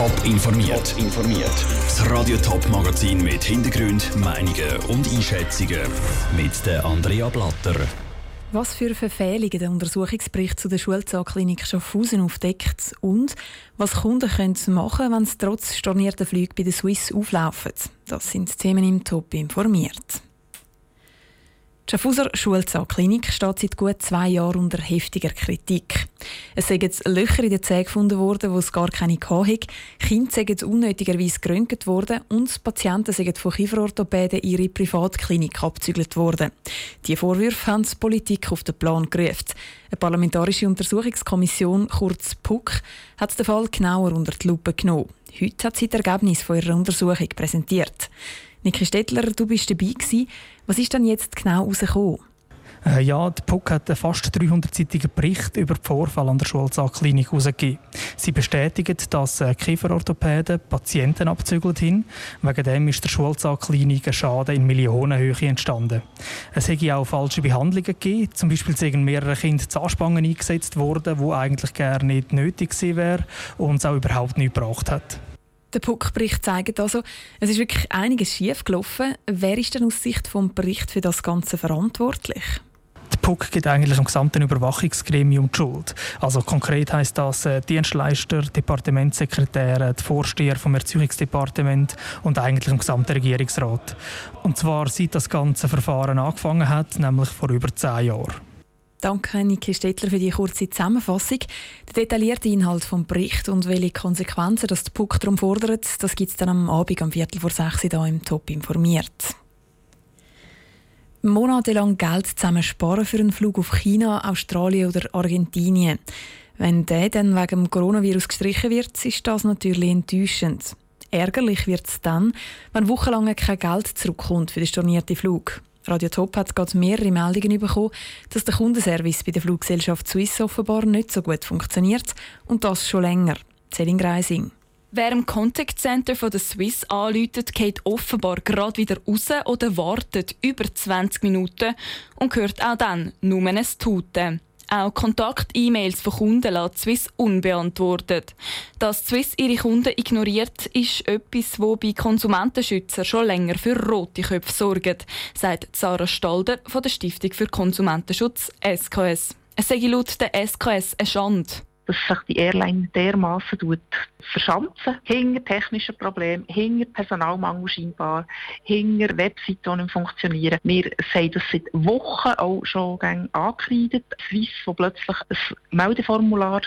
Top informiert. informiert. Das Radio Top Magazin mit Hintergrund, Meinungen und Einschätzungen mit der Andrea Blatter. Was für Verfehlungen der Untersuchungsbericht zu der Schulzahnklinik Schaffhausen aufdeckt und was Kunden können machen wenn sie trotz stornierter Flüge bei der Swiss auflaufen. Das sind Themen im Top informiert. Die Schaffhauser Schulzahnklinik steht seit gut zwei Jahren unter heftiger Kritik. Es sind Löcher in den Zähnen gefunden worden, wo es gar keine hatte. Kinder sind unnötigerweise geröntgt worden und Patienten sind von Kieferorthopäden ihre Privatklinik abzügelt worden. Die Vorwürfe haben die Politik auf den Plan gerufen. Eine parlamentarische Untersuchungskommission, kurz PUC, hat den Fall genauer unter die Lupe genommen. Heute hat sie das Ergebnis von ihrer Untersuchung präsentiert. Niki Stettler, du bist dabei gewesen. Was ist denn jetzt genau herausgekommen? Äh, ja, der PUC hat einen fast 300-seitigen Bericht über den Vorfall an der Schulzahnklinik herausgegeben. Sie bestätigen, dass äh, Kieferorthopäden Patienten abzügelt haben. Wegen dem ist der Schulzahnklinik ein Schaden in Millionenhöhe entstanden. Es hätte auch falsche Behandlungen gegeben. Zum Beispiel sind mehrere Kinder Zahnspangen eingesetzt worden, die eigentlich gar nicht nötig gewesen wären und es auch überhaupt nicht gebracht hat. Der PUC-Bericht zeigt also, es ist wirklich einiges schiefgelaufen. Wer ist denn aus Sicht vom Bericht für das Ganze verantwortlich? PUC gibt eigentlich dem gesamten Überwachungsgremium die Schuld. Also konkret heißt das äh, Dienstleister, Departementssekretäre, die Vorsteher vom Erziehungsdepartement und eigentlich dem gesamten Regierungsrat. Und zwar seit das ganze Verfahren angefangen hat, nämlich vor über zehn Jahren. Danke, Niki Stettler, für die kurze Zusammenfassung. Der detaillierte Inhalt des Berichts und welche Konsequenzen das der PUC darum fordert, das gibt es dann am Abend um Viertel vor sechs hier im Top informiert. Monatelang Geld zusammen sparen für einen Flug auf China, Australien oder Argentinien. Wenn der dann wegen dem Coronavirus gestrichen wird, ist das natürlich enttäuschend. Ärgerlich wird es dann, wenn wochenlang kein Geld zurückkommt für den stornierten Flug. Radio Top hat gerade mehrere Meldungen bekommen, dass der Kundenservice bei der Fluggesellschaft Swiss offenbar nicht so gut funktioniert und das schon länger. Celine Greising. Wer im Contact Center von der Swiss anläutet, geht offenbar gerade wieder raus oder wartet über 20 Minuten und hört auch dann nur ein Tuten. Auch Kontakt-E-Mails von Kunden lässt Swiss unbeantwortet. Dass Swiss ihre Kunden ignoriert, ist etwas, wo bei Konsumentenschützern schon länger für rote Köpfe sorgt, sagt Sarah Stalder von der Stiftung für Konsumentenschutz SKS. Es sei laut der SKS eine Schande dass sich die Airline dermaßen verschanzen, hinter technischen Problemen, hinter Personalmangel scheinbar, hinter Webseiten, die nicht funktionieren. Wir sehen das seit Wochen auch schon angekreidet. Swiss, wo plötzlich ein Meldeformular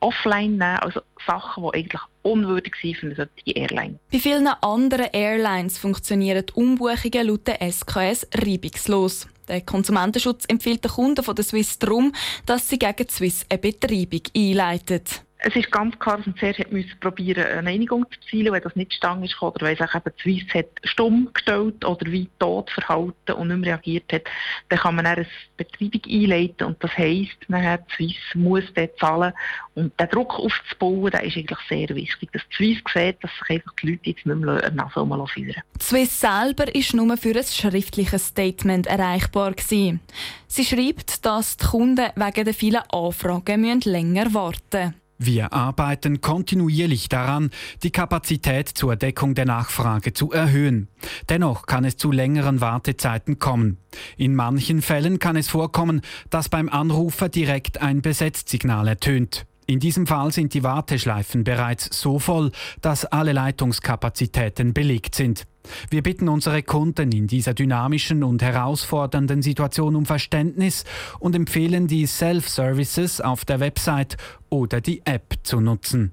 offline nehmen, also Sachen, die eigentlich unwürdig sind für eine solche Airline. Bei vielen anderen Airlines funktionieren die Umbuchungen laut der SKS reibungslos. Der Konsumentenschutz empfiehlt den Kunden von der Swiss darum, dass sie gegen die Swiss eine Betreibung einleiten. Es ist ganz klar, dass man zuerst müssen probieren, eine Einigung zu erzielen. Wenn das nicht stand ist, oder weil sich eben die hat stumm gestellt oder wie tot verhalten und nicht mehr reagiert hat, dann kann man dann eine Betreibung einleiten und das heisst, nachher die Swiss muss dort zahlen und den Druck aufzubauen, der ist eigentlich sehr wichtig, dass die Swiss sieht, dass sich einfach die Leute jetzt nicht mehr so mal führen. Die Swiss selber war nur für ein schriftliches Statement erreichbar gewesen. Sie schreibt, dass die Kunden wegen der vielen Anfragen länger warten müssen. Wir arbeiten kontinuierlich daran, die Kapazität zur Deckung der Nachfrage zu erhöhen. Dennoch kann es zu längeren Wartezeiten kommen. In manchen Fällen kann es vorkommen, dass beim Anrufer direkt ein Besetzsignal ertönt. In diesem Fall sind die Warteschleifen bereits so voll, dass alle Leitungskapazitäten belegt sind. Wir bitten unsere Kunden in dieser dynamischen und herausfordernden Situation um Verständnis und empfehlen die Self-Services auf der Website oder die App zu nutzen.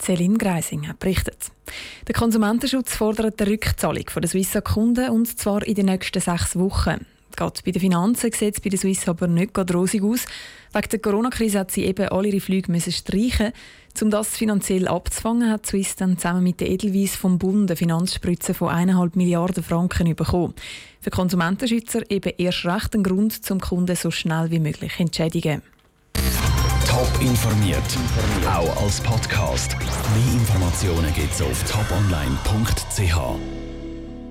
Celine Greising hat berichtet. Der Konsumentenschutz fordert die Rückzahlung der Swiss Kunden und zwar in den nächsten sechs Wochen. Gerade bei den Finanzen sieht es bei der Swiss aber nicht rosig aus. Wegen der Corona-Krise hat sie eben alle ihre Flüge müssen streichen. Um das finanziell abzufangen, hat Swiss dann zusammen mit der Edelweiss vom Bund eine Finanzspritze von 1,5 Milliarden Franken bekommen. Für Konsumentenschützer eben erst recht ein Grund, zum Kunden so schnell wie möglich zu entschädigen. Top informiert, auch als Podcast. Mehr Informationen gibt es auf toponline.ch.